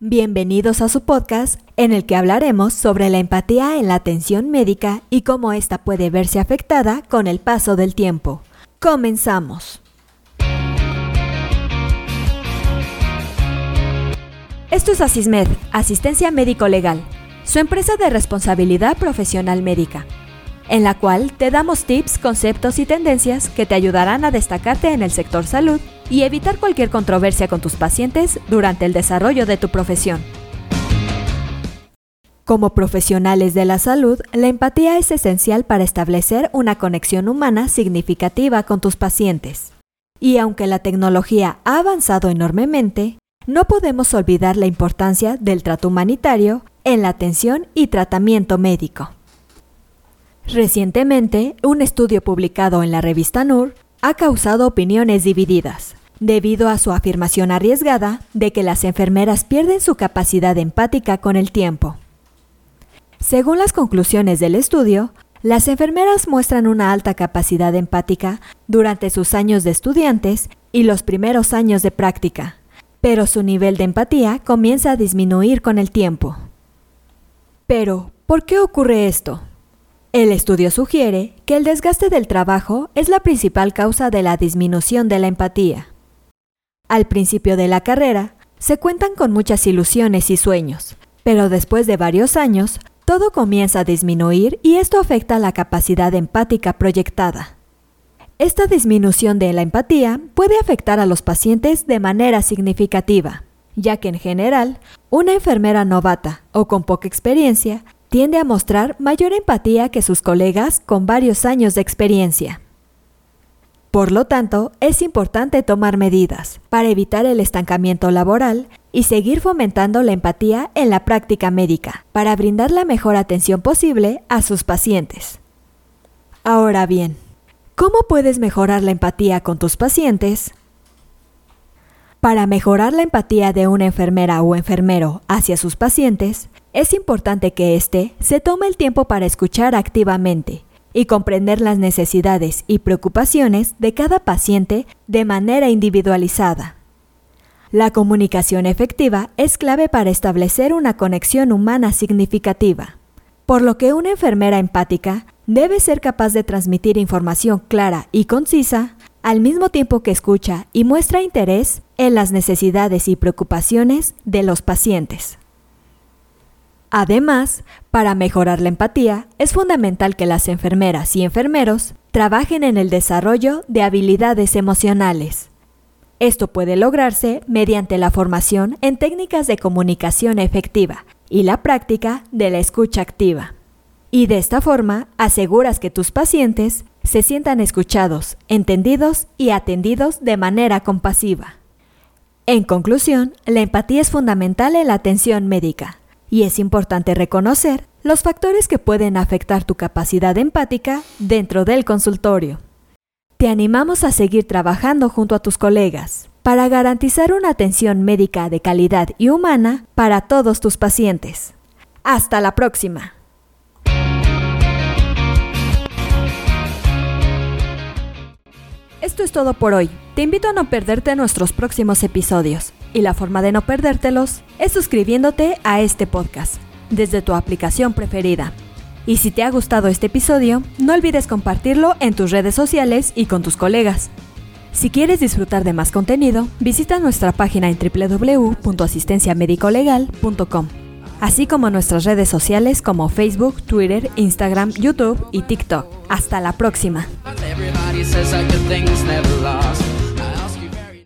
Bienvenidos a su podcast en el que hablaremos sobre la empatía en la atención médica y cómo ésta puede verse afectada con el paso del tiempo. Comenzamos. Esto es Asismed, Asistencia Médico Legal, su empresa de responsabilidad profesional médica, en la cual te damos tips, conceptos y tendencias que te ayudarán a destacarte en el sector salud y evitar cualquier controversia con tus pacientes durante el desarrollo de tu profesión. Como profesionales de la salud, la empatía es esencial para establecer una conexión humana significativa con tus pacientes. Y aunque la tecnología ha avanzado enormemente, no podemos olvidar la importancia del trato humanitario en la atención y tratamiento médico. Recientemente, un estudio publicado en la revista NUR ha causado opiniones divididas, debido a su afirmación arriesgada de que las enfermeras pierden su capacidad empática con el tiempo. Según las conclusiones del estudio, las enfermeras muestran una alta capacidad empática durante sus años de estudiantes y los primeros años de práctica, pero su nivel de empatía comienza a disminuir con el tiempo. Pero, ¿por qué ocurre esto? El estudio sugiere que el desgaste del trabajo es la principal causa de la disminución de la empatía. Al principio de la carrera, se cuentan con muchas ilusiones y sueños, pero después de varios años, todo comienza a disminuir y esto afecta la capacidad empática proyectada. Esta disminución de la empatía puede afectar a los pacientes de manera significativa, ya que en general, una enfermera novata o con poca experiencia tiende a mostrar mayor empatía que sus colegas con varios años de experiencia. Por lo tanto, es importante tomar medidas para evitar el estancamiento laboral y seguir fomentando la empatía en la práctica médica para brindar la mejor atención posible a sus pacientes. Ahora bien, ¿cómo puedes mejorar la empatía con tus pacientes? Para mejorar la empatía de una enfermera o enfermero hacia sus pacientes, es importante que éste se tome el tiempo para escuchar activamente y comprender las necesidades y preocupaciones de cada paciente de manera individualizada. La comunicación efectiva es clave para establecer una conexión humana significativa, por lo que una enfermera empática debe ser capaz de transmitir información clara y concisa al mismo tiempo que escucha y muestra interés en las necesidades y preocupaciones de los pacientes. Además, para mejorar la empatía, es fundamental que las enfermeras y enfermeros trabajen en el desarrollo de habilidades emocionales. Esto puede lograrse mediante la formación en técnicas de comunicación efectiva y la práctica de la escucha activa. Y de esta forma aseguras que tus pacientes se sientan escuchados, entendidos y atendidos de manera compasiva. En conclusión, la empatía es fundamental en la atención médica y es importante reconocer los factores que pueden afectar tu capacidad empática dentro del consultorio. Te animamos a seguir trabajando junto a tus colegas para garantizar una atención médica de calidad y humana para todos tus pacientes. Hasta la próxima. Esto es todo por hoy. Te invito a no perderte nuestros próximos episodios y la forma de no perdértelos es suscribiéndote a este podcast desde tu aplicación preferida. Y si te ha gustado este episodio, no olvides compartirlo en tus redes sociales y con tus colegas. Si quieres disfrutar de más contenido, visita nuestra página en www.asistenciamedicolegal.com, así como nuestras redes sociales como Facebook, Twitter, Instagram, YouTube y TikTok. Hasta la próxima.